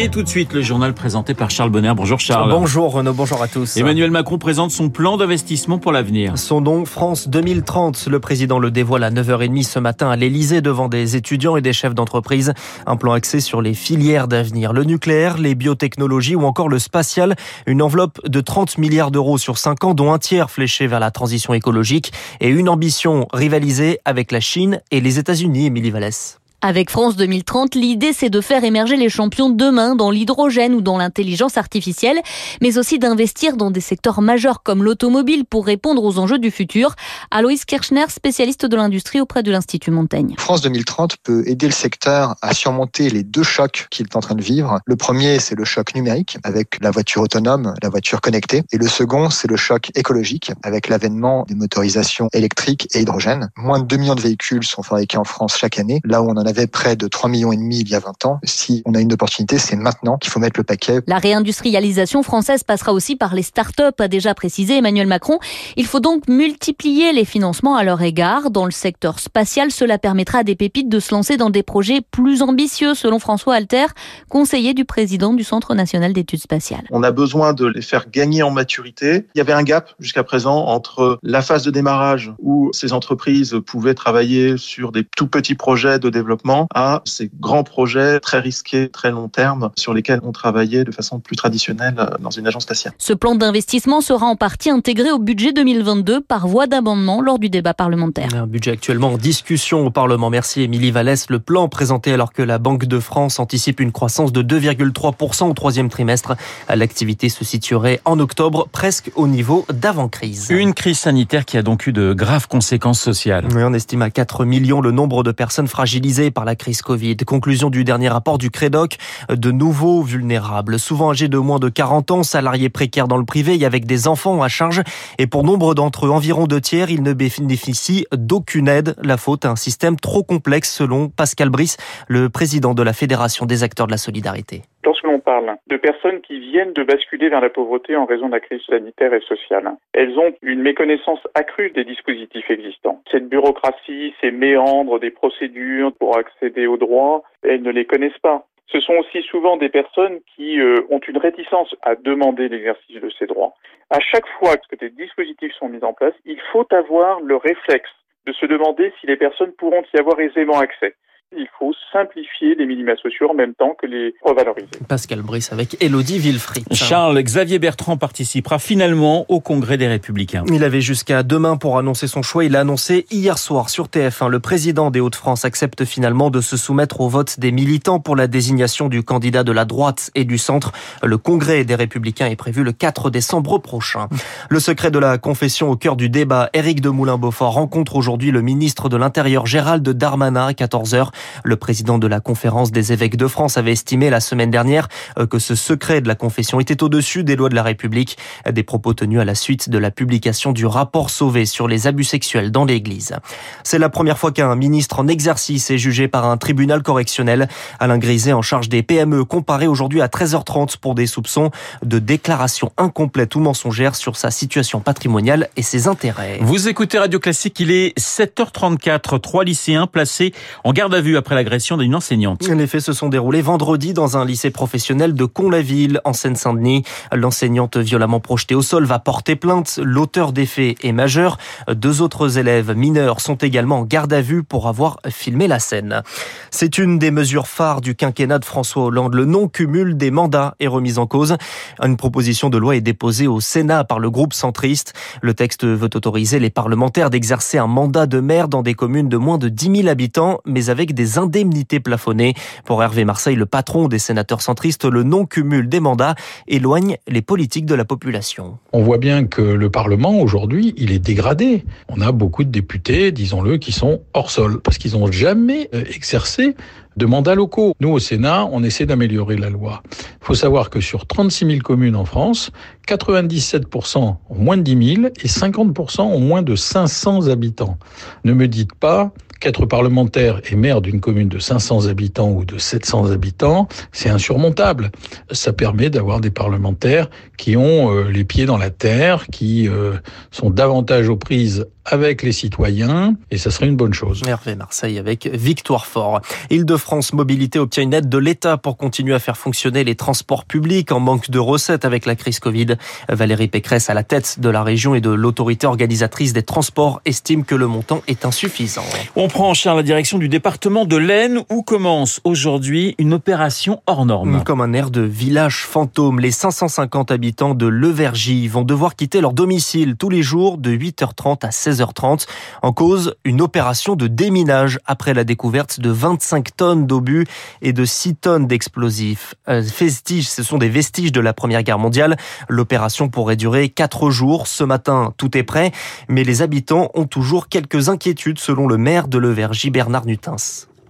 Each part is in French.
Et tout de suite, le journal présenté par Charles Bonner. Bonjour Charles. Bonjour Renaud, bonjour à tous. Emmanuel Macron présente son plan d'investissement pour l'avenir. Son nom, France 2030. Le président le dévoile à 9h30 ce matin à l'Elysée devant des étudiants et des chefs d'entreprise. Un plan axé sur les filières d'avenir. Le nucléaire, les biotechnologies ou encore le spatial. Une enveloppe de 30 milliards d'euros sur 5 ans, dont un tiers fléché vers la transition écologique et une ambition rivalisée avec la Chine et les États-Unis, Émilie Vallès. Avec France 2030, l'idée c'est de faire émerger les champions demain dans l'hydrogène ou dans l'intelligence artificielle, mais aussi d'investir dans des secteurs majeurs comme l'automobile pour répondre aux enjeux du futur. Aloïs Kirchner, spécialiste de l'industrie auprès de l'Institut Montaigne. France 2030 peut aider le secteur à surmonter les deux chocs qu'il est en train de vivre. Le premier, c'est le choc numérique avec la voiture autonome, la voiture connectée. Et le second, c'est le choc écologique avec l'avènement des motorisations électriques et hydrogène. Moins de 2 millions de véhicules sont fabriqués en France chaque année, là où on en a avait près de 3 millions et demi il y a 20 ans. Si on a une opportunité, c'est maintenant qu'il faut mettre le paquet. La réindustrialisation française passera aussi par les start-up, a déjà précisé Emmanuel Macron. Il faut donc multiplier les financements à leur égard. Dans le secteur spatial, cela permettra à des pépites de se lancer dans des projets plus ambitieux, selon François Alter, conseiller du président du Centre national d'études spatiales. On a besoin de les faire gagner en maturité. Il y avait un gap jusqu'à présent entre la phase de démarrage où ces entreprises pouvaient travailler sur des tout petits projets de développement à ces grands projets très risqués, très long terme, sur lesquels on travaillait de façon plus traditionnelle dans une agence spatiale. Ce plan d'investissement sera en partie intégré au budget 2022 par voie d'amendement lors du débat parlementaire. Un budget actuellement en discussion au Parlement. Merci Émilie Vallès. Le plan présenté alors que la Banque de France anticipe une croissance de 2,3% au troisième trimestre. L'activité se situerait en octobre presque au niveau d'avant-crise. Une crise sanitaire qui a donc eu de graves conséquences sociales. Oui, on estime à 4 millions le nombre de personnes fragilisées par la crise Covid. Conclusion du dernier rapport du Crédoc, de nouveaux vulnérables, souvent âgés de moins de 40 ans, salariés précaires dans le privé et avec des enfants à charge. Et pour nombre d'entre eux, environ deux tiers, ils ne bénéficient d'aucune aide. La faute à un système trop complexe selon Pascal Brice, le président de la Fédération des acteurs de la solidarité. Lorsque l'on parle de personnes qui viennent de basculer vers la pauvreté en raison de la crise sanitaire et sociale, elles ont une méconnaissance accrue des dispositifs existants. Cette bureaucratie, ces méandres des procédures pour accéder aux droits, elles ne les connaissent pas. Ce sont aussi souvent des personnes qui euh, ont une réticence à demander l'exercice de ces droits. À chaque fois que des dispositifs sont mis en place, il faut avoir le réflexe de se demander si les personnes pourront y avoir aisément accès il faut simplifier les minima sociaux en même temps que les revaloriser. Pascal Brice avec Elodie Villefrit. Charles Xavier Bertrand participera finalement au Congrès des Républicains. Il avait jusqu'à demain pour annoncer son choix. Il a annoncé hier soir sur TF1. Le président des Hauts-de-France accepte finalement de se soumettre au vote des militants pour la désignation du candidat de la droite et du centre. Le Congrès des Républicains est prévu le 4 décembre prochain. Le secret de la confession au cœur du débat. Éric de Moulin-Beaufort rencontre aujourd'hui le ministre de l'Intérieur Gérald Darmanin à 14h. Le président de la conférence des évêques de France avait estimé la semaine dernière euh, que ce secret de la confession était au-dessus des lois de la République. Des propos tenus à la suite de la publication du rapport Sauvé sur les abus sexuels dans l'Église. C'est la première fois qu'un ministre en exercice est jugé par un tribunal correctionnel. Alain Griset, en charge des PME, comparé aujourd'hui à 13h30 pour des soupçons de déclaration incomplète ou mensongère sur sa situation patrimoniale et ses intérêts. Vous écoutez Radio Classique, il est 7h34. Trois lycéens placés en garde à vue après l'agression d'une enseignante. Les faits se sont déroulés vendredi dans un lycée professionnel de Con-la-Ville, en Seine-Saint-Denis. L'enseignante violemment projetée au sol va porter plainte. L'auteur des faits est majeur. Deux autres élèves mineurs sont également en garde à vue pour avoir filmé la scène. C'est une des mesures phares du quinquennat de François Hollande. Le non-cumul des mandats est remis en cause. Une proposition de loi est déposée au Sénat par le groupe centriste. Le texte veut autoriser les parlementaires d'exercer un mandat de maire dans des communes de moins de 10 000 habitants, mais avec des indemnités plafonnées. Pour Hervé Marseille, le patron des sénateurs centristes, le non-cumul des mandats éloigne les politiques de la population. On voit bien que le Parlement, aujourd'hui, il est dégradé. On a beaucoup de députés, disons-le, qui sont hors sol, parce qu'ils n'ont jamais euh, exercé de mandats locaux. Nous, au Sénat, on essaie d'améliorer la loi. Il faut savoir que sur 36 000 communes en France, 97% ont moins de 10 000 et 50% ont moins de 500 habitants. Ne me dites pas qu'être parlementaire et maire d'une commune de 500 habitants ou de 700 habitants, c'est insurmontable. Ça permet d'avoir des parlementaires qui ont euh, les pieds dans la terre, qui euh, sont davantage aux prises avec les citoyens et ça serait une bonne chose. Hervé Marseille avec Victoire Fort. Île-de-France Mobilité obtient une aide de l'État pour continuer à faire fonctionner les transports publics en manque de recettes avec la crise Covid. Valérie Pécresse à la tête de la région et de l'autorité organisatrice des transports estime que le montant est insuffisant. On prend en charge la direction du département de l'Aisne où commence aujourd'hui une opération hors norme. Comme un air de village fantôme, les 550 habitants de Levergy vont devoir quitter leur domicile tous les jours de 8h30 à 16h 16h30. En cause, une opération de déminage après la découverte de 25 tonnes d'obus et de 6 tonnes d'explosifs. Euh, vestiges, ce sont des vestiges de la Première Guerre mondiale. L'opération pourrait durer 4 jours. Ce matin, tout est prêt, mais les habitants ont toujours quelques inquiétudes selon le maire de Levergy, Bernard Nutins.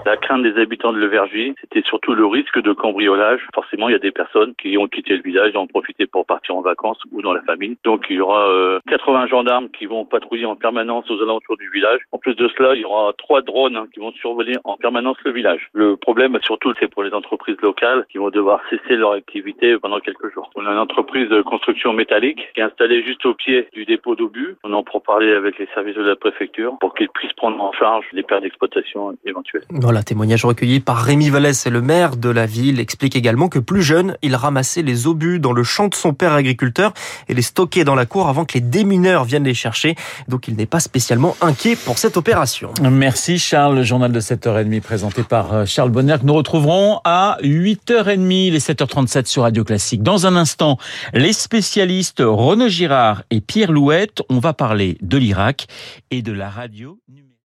La crainte des habitants de Levergy, c'était surtout le risque de cambriolage. Forcément, il y a des personnes qui ont quitté le village et ont profité pour partir en vacances ou dans la famille. Donc, il y aura 80 euh, gendarmes qui vont patrouiller en permanence aux alentours du village. En plus de cela, il y aura trois drones hein, qui vont survoler en permanence le village. Le problème, surtout, c'est pour les entreprises locales qui vont devoir cesser leur activité pendant quelques jours. On a une entreprise de construction métallique qui est installée juste au pied du dépôt d'obus. On en pour parler avec les services de la préfecture pour qu'ils puissent prendre en charge les pertes d'exploitation éventuelles. La témoignage recueilli par Rémi Vallès le maire de la ville explique également que plus jeune, il ramassait les obus dans le champ de son père agriculteur et les stockait dans la cour avant que les démineurs viennent les chercher. Donc il n'est pas spécialement inquiet pour cette opération. Merci Charles, le journal de 7h30 présenté par euh, Charles Bonner nous retrouverons à 8h30, les 7h37 sur Radio Classique. Dans un instant, les spécialistes Renaud Girard et Pierre Louette, on va parler de l'Irak et de la radio.